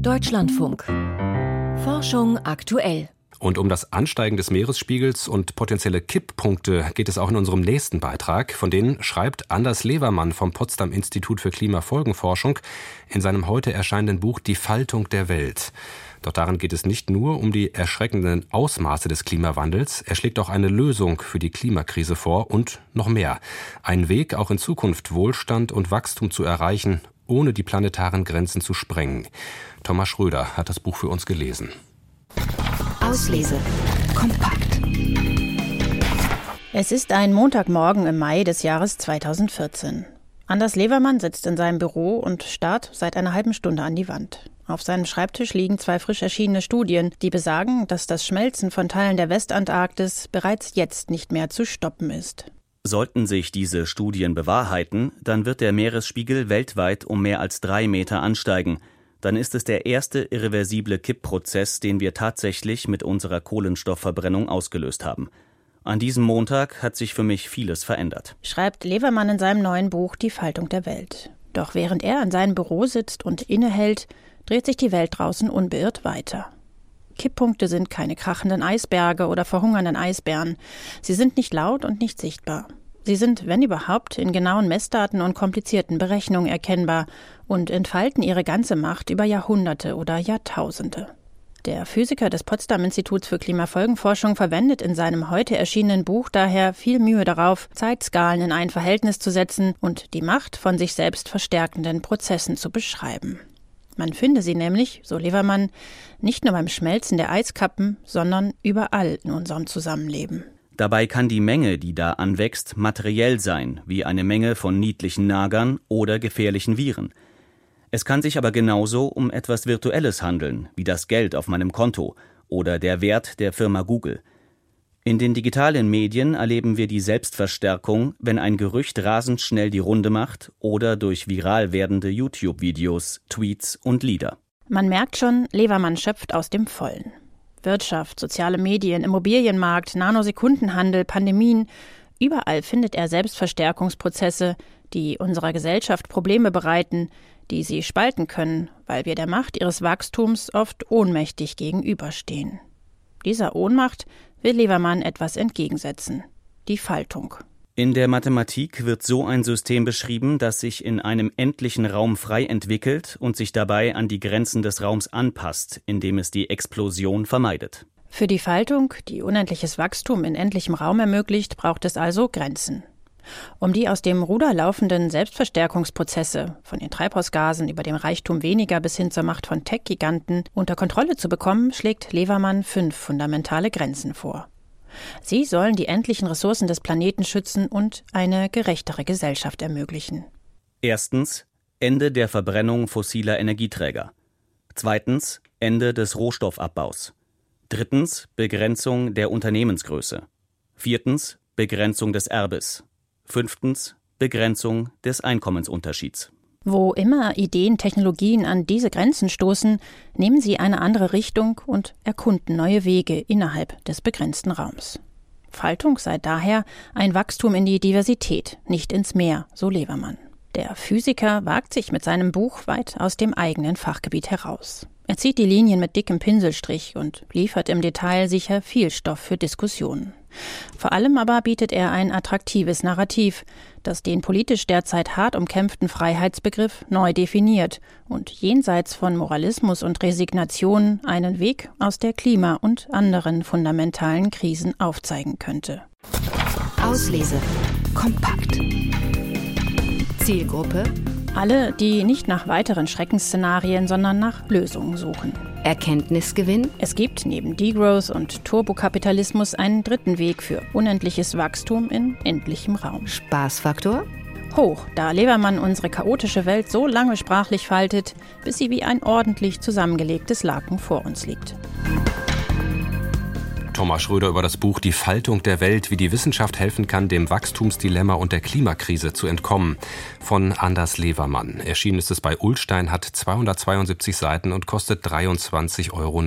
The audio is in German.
Deutschlandfunk. Forschung aktuell. Und um das Ansteigen des Meeresspiegels und potenzielle Kipppunkte geht es auch in unserem nächsten Beitrag. Von denen schreibt Anders Levermann vom Potsdam Institut für Klimafolgenforschung in seinem heute erscheinenden Buch Die Faltung der Welt. Doch darin geht es nicht nur um die erschreckenden Ausmaße des Klimawandels, er schlägt auch eine Lösung für die Klimakrise vor und noch mehr. Ein Weg, auch in Zukunft Wohlstand und Wachstum zu erreichen, ohne die planetaren Grenzen zu sprengen. Thomas Schröder hat das Buch für uns gelesen. Auslese. Kompakt. Es ist ein Montagmorgen im Mai des Jahres 2014. Anders Levermann sitzt in seinem Büro und starrt seit einer halben Stunde an die Wand. Auf seinem Schreibtisch liegen zwei frisch erschienene Studien, die besagen, dass das Schmelzen von Teilen der Westantarktis bereits jetzt nicht mehr zu stoppen ist. Sollten sich diese Studien bewahrheiten, dann wird der Meeresspiegel weltweit um mehr als drei Meter ansteigen dann ist es der erste irreversible Kippprozess, den wir tatsächlich mit unserer Kohlenstoffverbrennung ausgelöst haben. An diesem Montag hat sich für mich vieles verändert. Schreibt Levermann in seinem neuen Buch Die Faltung der Welt. Doch während er in seinem Büro sitzt und innehält, dreht sich die Welt draußen unbeirrt weiter. Kipppunkte sind keine krachenden Eisberge oder verhungernden Eisbären. Sie sind nicht laut und nicht sichtbar. Sie sind, wenn überhaupt, in genauen Messdaten und komplizierten Berechnungen erkennbar und entfalten ihre ganze Macht über Jahrhunderte oder Jahrtausende. Der Physiker des Potsdam Instituts für Klimafolgenforschung verwendet in seinem heute erschienenen Buch daher viel Mühe darauf, Zeitskalen in ein Verhältnis zu setzen und die Macht von sich selbst verstärkenden Prozessen zu beschreiben. Man finde sie nämlich, so Levermann, nicht nur beim Schmelzen der Eiskappen, sondern überall in unserem Zusammenleben. Dabei kann die Menge, die da anwächst, materiell sein, wie eine Menge von niedlichen Nagern oder gefährlichen Viren. Es kann sich aber genauso um etwas Virtuelles handeln, wie das Geld auf meinem Konto oder der Wert der Firma Google. In den digitalen Medien erleben wir die Selbstverstärkung, wenn ein Gerücht rasend schnell die Runde macht oder durch viral werdende YouTube-Videos, Tweets und Lieder. Man merkt schon, Levermann schöpft aus dem Vollen. Wirtschaft, soziale Medien, Immobilienmarkt, Nanosekundenhandel, Pandemien, überall findet er Selbstverstärkungsprozesse, die unserer Gesellschaft Probleme bereiten, die sie spalten können, weil wir der Macht ihres Wachstums oft ohnmächtig gegenüberstehen. Dieser Ohnmacht will Levermann etwas entgegensetzen die Faltung. In der Mathematik wird so ein System beschrieben, das sich in einem endlichen Raum frei entwickelt und sich dabei an die Grenzen des Raums anpasst, indem es die Explosion vermeidet. Für die Faltung, die unendliches Wachstum in endlichem Raum ermöglicht, braucht es also Grenzen. Um die aus dem Ruder laufenden Selbstverstärkungsprozesse, von den Treibhausgasen über dem Reichtum weniger bis hin zur Macht von Tech-Giganten, unter Kontrolle zu bekommen, schlägt Levermann fünf fundamentale Grenzen vor. Sie sollen die endlichen Ressourcen des Planeten schützen und eine gerechtere Gesellschaft ermöglichen. Erstens Ende der Verbrennung fossiler Energieträger. Zweitens Ende des Rohstoffabbaus. Drittens Begrenzung der Unternehmensgröße. Viertens Begrenzung des Erbes. Fünftens Begrenzung des Einkommensunterschieds. Wo immer Ideen, Technologien an diese Grenzen stoßen, nehmen sie eine andere Richtung und erkunden neue Wege innerhalb des begrenzten Raums. Faltung sei daher ein Wachstum in die Diversität, nicht ins Meer, so Levermann. Der Physiker wagt sich mit seinem Buch weit aus dem eigenen Fachgebiet heraus. Er zieht die Linien mit dickem Pinselstrich und liefert im Detail sicher viel Stoff für Diskussionen. Vor allem aber bietet er ein attraktives Narrativ, das den politisch derzeit hart umkämpften Freiheitsbegriff neu definiert und jenseits von Moralismus und Resignation einen Weg aus der Klima- und anderen fundamentalen Krisen aufzeigen könnte. Auslese. Kompakt. Zielgruppe alle, die nicht nach weiteren Schreckensszenarien, sondern nach Lösungen suchen. Erkenntnisgewinn? Es gibt neben Degrowth und Turbokapitalismus einen dritten Weg für unendliches Wachstum in endlichem Raum. Spaßfaktor? Hoch, da Levermann unsere chaotische Welt so lange sprachlich faltet, bis sie wie ein ordentlich zusammengelegtes Laken vor uns liegt. Thomas Schröder über das Buch Die Faltung der Welt, wie die Wissenschaft helfen kann, dem Wachstumsdilemma und der Klimakrise zu entkommen. Von Anders Levermann. Erschienen ist es bei Ulstein, hat 272 Seiten und kostet 23,99 Euro.